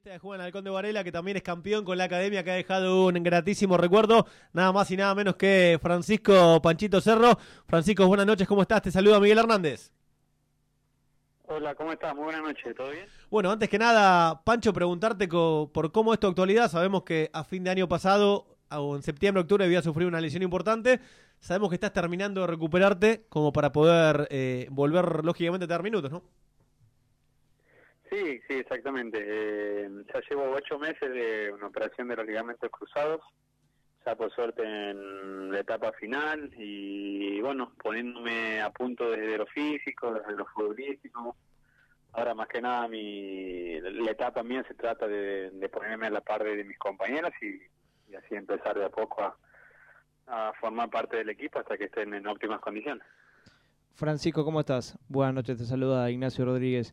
Futbolista de Juan Alcón de Varela, que también es campeón con la academia, que ha dejado un gratísimo recuerdo, nada más y nada menos que Francisco Panchito Cerro. Francisco, buenas noches, ¿cómo estás? Te saluda Miguel Hernández. Hola, ¿cómo estás? Muy buenas noches, ¿todo bien? Bueno, antes que nada, Pancho, preguntarte por cómo es tu actualidad. Sabemos que a fin de año pasado, o en septiembre, octubre, había sufrido una lesión importante. Sabemos que estás terminando de recuperarte como para poder eh, volver, lógicamente, a dar minutos, ¿no? Sí, sí, exactamente. Eh, ya llevo ocho meses de una operación de los ligamentos cruzados, ya por suerte en la etapa final y bueno, poniéndome a punto desde lo físico, desde lo futbolístico. Ahora más que nada mi la etapa mía se trata de, ponerme a la par de, mis compañeros y, así empezar de a poco a, a formar parte del equipo hasta que estén en óptimas condiciones. Francisco, ¿cómo estás? Buenas noches, te saluda Ignacio Rodríguez.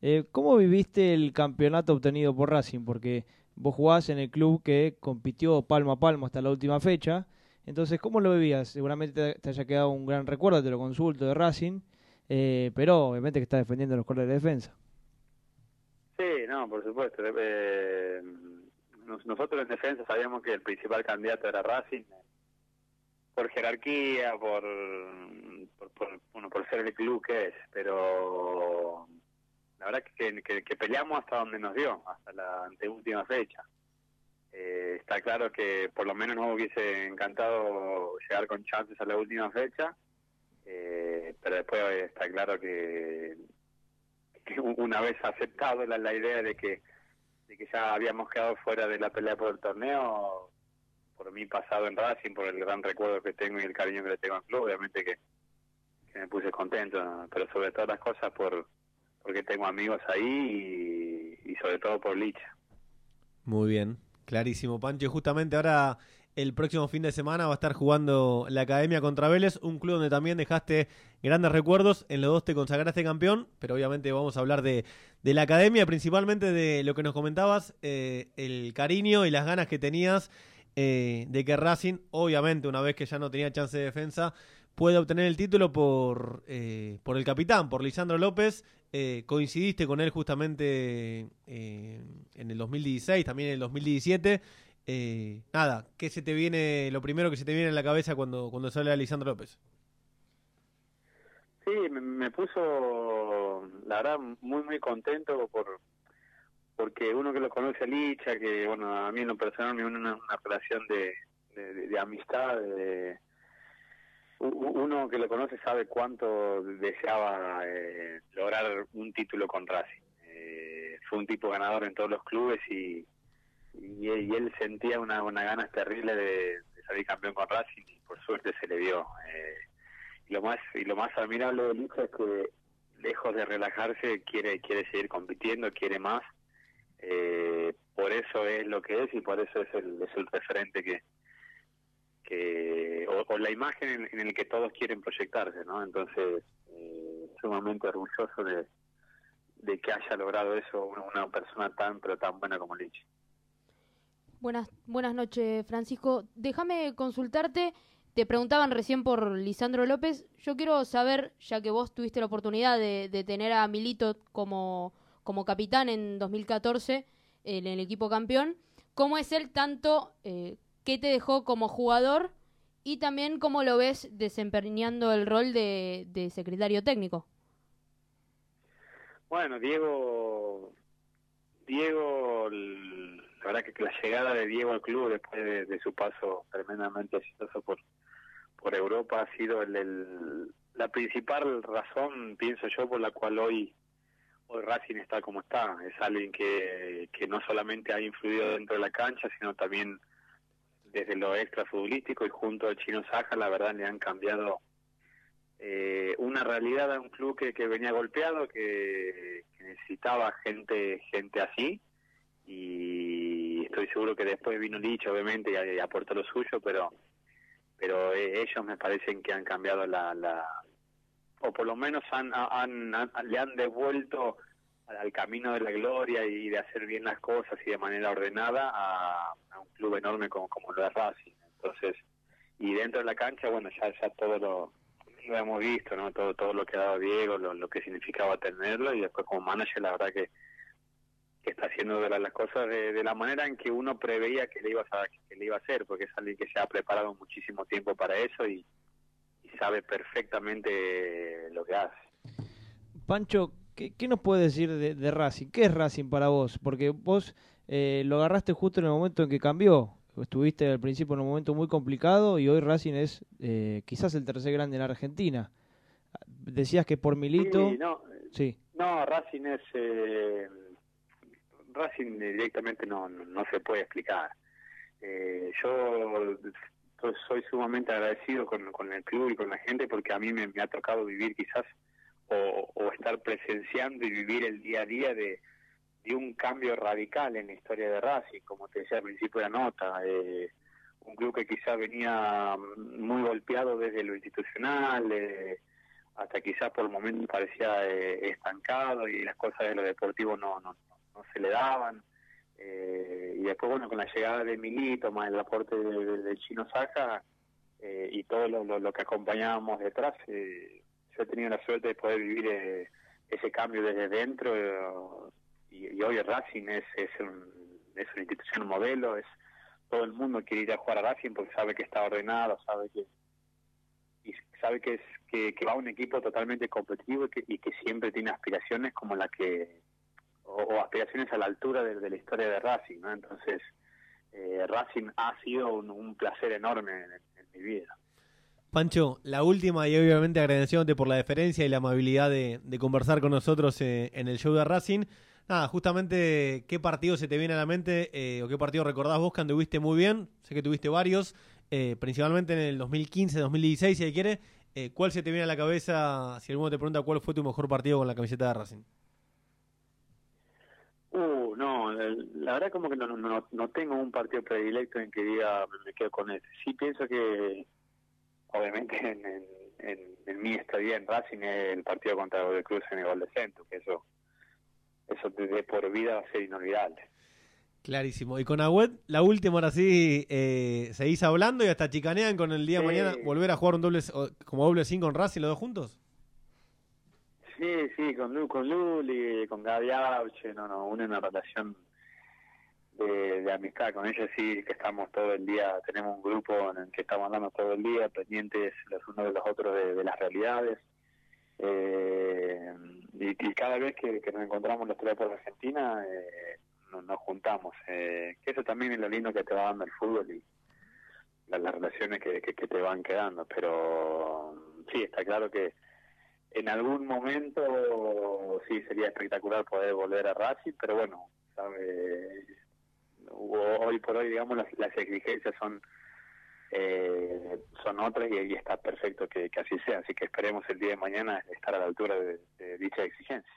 Eh, ¿Cómo viviste el campeonato obtenido por Racing? Porque vos jugás en el club que compitió palmo a palmo hasta la última fecha. Entonces, ¿cómo lo vivías? Seguramente te, haya quedado un gran recuerdo, te lo consulto, de Racing. Eh, pero obviamente que está defendiendo los colores de defensa. Sí, no, por supuesto. Eh, nosotros en defensa sabíamos que el principal candidato era Racing por jerarquía, por, por, bueno, por ser el club que es, pero la verdad que, que, peleamos hasta donde nos dio, hasta la anteúltima fecha. Eh, está claro que por lo menos nos hubiese encantado llegar con chances a la última fecha, eh, pero después está claro que, una vez aceptado la, la idea de que, de que ya habíamos quedado fuera de la pelea por el torneo, por mi pasado en Racing, por el gran recuerdo que tengo y el cariño que le tengo al club, obviamente que, que me puse contento, pero sobre todas las cosas por porque tengo amigos ahí y, sobre todo por Licha. Muy bien, clarísimo, Pancho. Justamente ahora el próximo fin de semana va a estar jugando la Academia contra Vélez, un club donde también dejaste grandes recuerdos. En los dos te consagraste campeón, pero obviamente vamos a hablar de, la Academia, principalmente de lo que nos comentabas, eh, el cariño y las ganas que tenías eh, de que Racing, obviamente, una vez que ya no tenía chance de defensa, puede obtener el título por, eh, por el capitán, por Lisandro López. Eh, coincidiste con él justamente eh, en el 2016, también en el 2017. nada, ¿qué se te viene, lo primero que se te viene en la cabeza cuando, cuando sale a Lisandro López? Sí, me, puso, la verdad, muy, muy contento por porque uno que lo conoce a Licha, que bueno, a mí en lo personal me une una, relación de, de amistad, de, uno que lo conoce sabe cuánto deseaba eh, lograr un título con Racing. Eh, fue un tipo ganador en todos los clubes y, y, él sentía una, una ganas terrible de, salir campeón con Racing y por suerte se le dio. Eh, y lo más y lo más admirable de Lucho es que lejos de relajarse quiere quiere seguir compitiendo, quiere más. por eso es lo que es y por eso es el, es el referente que, o, la imagen en, en, el que todos quieren proyectarse, ¿no? Entonces, eh, sumamente orgulloso de, de que haya logrado eso una, persona tan pero tan buena como Lich. Buenas, buenas noches, Francisco. Déjame consultarte. Te preguntaban recién por Lisandro López. Yo quiero saber, ya que vos tuviste la oportunidad de, de tener a Milito como, como capitán en 2014 en el equipo campeón, ¿cómo es él tanto eh, qué te dejó como jugador y también cómo lo ves desempeñando el rol de, secretario técnico. Bueno, Diego, Diego, la verdad que la llegada de Diego al club después de, su paso tremendamente exitoso por, por Europa ha sido el, la principal razón, pienso yo, por la cual hoy hoy Racing está como está. Es alguien que, que no solamente ha influido dentro de la cancha, sino también desde lo extra futbolístico y junto al Chino Saja, la verdad le han cambiado eh, una realidad a un club que, que venía golpeado, que, necesitaba gente gente así. Y estoy seguro que después vino dicho obviamente y, aportó lo suyo, pero pero eh, ellos me parecen que han cambiado la, la o por lo menos han, le han devuelto al camino de la gloria y de hacer bien las cosas y de manera ordenada a, club enorme como, como lo de Racing. Entonces, y dentro de la cancha, bueno, ya, ya todo lo, lo hemos visto, ¿no? Todo, todo lo que ha dado Diego, lo, que significaba tenerlo y después como manager, la verdad que que está haciendo de las cosas de, la manera en que uno preveía que le iba a que le iba a hacer, porque es alguien que se ha preparado muchísimo tiempo para eso y, sabe perfectamente lo que hace. Pancho, ¿qué, nos puede decir de, Racing? ¿Qué es Racing para vos? Porque vos eh, lo agarraste justo en el momento en que cambió. Estuviste al principio en un momento muy complicado y hoy Racing es eh, quizás el tercer grande en la Argentina. Decías que por Milito... Sí, no, sí. no Racing es... Eh, Racing directamente no, no, se puede explicar. Eh, yo soy sumamente agradecido con, con, el club y con la gente porque a mí me, ha tocado vivir quizás o, o, estar presenciando y vivir el día a día de, de, un cambio radical en la historia de Racing, como te decía al principio de la nota. Eh, un club que quizás venía muy golpeado desde lo institucional, eh, hasta quizás por el momento parecía eh, estancado y las cosas de lo deportivo no, no, no se le daban. Eh, y después, bueno, con la llegada de Milito, más el aporte de, Chino Saca eh, y todo lo, que acompañábamos detrás, yo he tenido la suerte de poder vivir ese cambio desde dentro y, hoy Racing es, es, es una institución modelo, es todo el mundo quiere ir a jugar a Racing porque sabe que está ordenado, sabe que y sabe que es que, va a un equipo totalmente competitivo y que, y que siempre tiene aspiraciones como la que o, aspiraciones a la altura de, la historia de Racing, ¿no? Entonces, eh, Racing ha sido un, placer enorme en, mi vida. Pancho, la última y obviamente agradeciéndote por la deferencia y la amabilidad de, conversar con nosotros eh, en el show de Racing. Nada, justamente, ¿qué partido se te viene a la mente eh, o qué partido recordás vos que anduviste muy bien? Sé que tuviste varios, principalmente en el 2015, 2016, si quiere. ¿Cuál se te viene a la cabeza si alguno te pregunta cuál fue tu mejor partido con la camiseta de Racing? Uh, no, la verdad como que no, no, no tengo un partido predilecto en que diga me quedo con ese. Sí pienso que, obviamente, en, en, mi estadía en Racing el partido contra Godoy Cruz en el gol de centro, que eso, eso de por vida va a ser inolvidable. Clarísimo. Y con Agüed, la última ahora sí, eh, seguís hablando y hasta chicanean con el día de mañana volver a jugar un doble como doble 5 con Racing los dos juntos. Sí, sí, con Lu, con Luli, con Gaby Auche, no, no, una, una relación de, amistad con ella, sí, que estamos todo el día, tenemos un grupo en el que estamos hablando todo el día, pendientes los unos de los otros de, las realidades. Eh, y, cada vez que, nos encontramos los tres por Argentina, eh, nos, juntamos. Eh, que eso también es lo lindo que te va dando el fútbol y las, relaciones que, que, te van quedando. Pero sí, está claro que en algún momento sí sería espectacular poder volver a Racing, pero bueno, sabe, hoy por hoy digamos las, exigencias son eh, son otras y, está perfecto que, así sea, así que esperemos el día de mañana estar a la altura de dicha exigencia.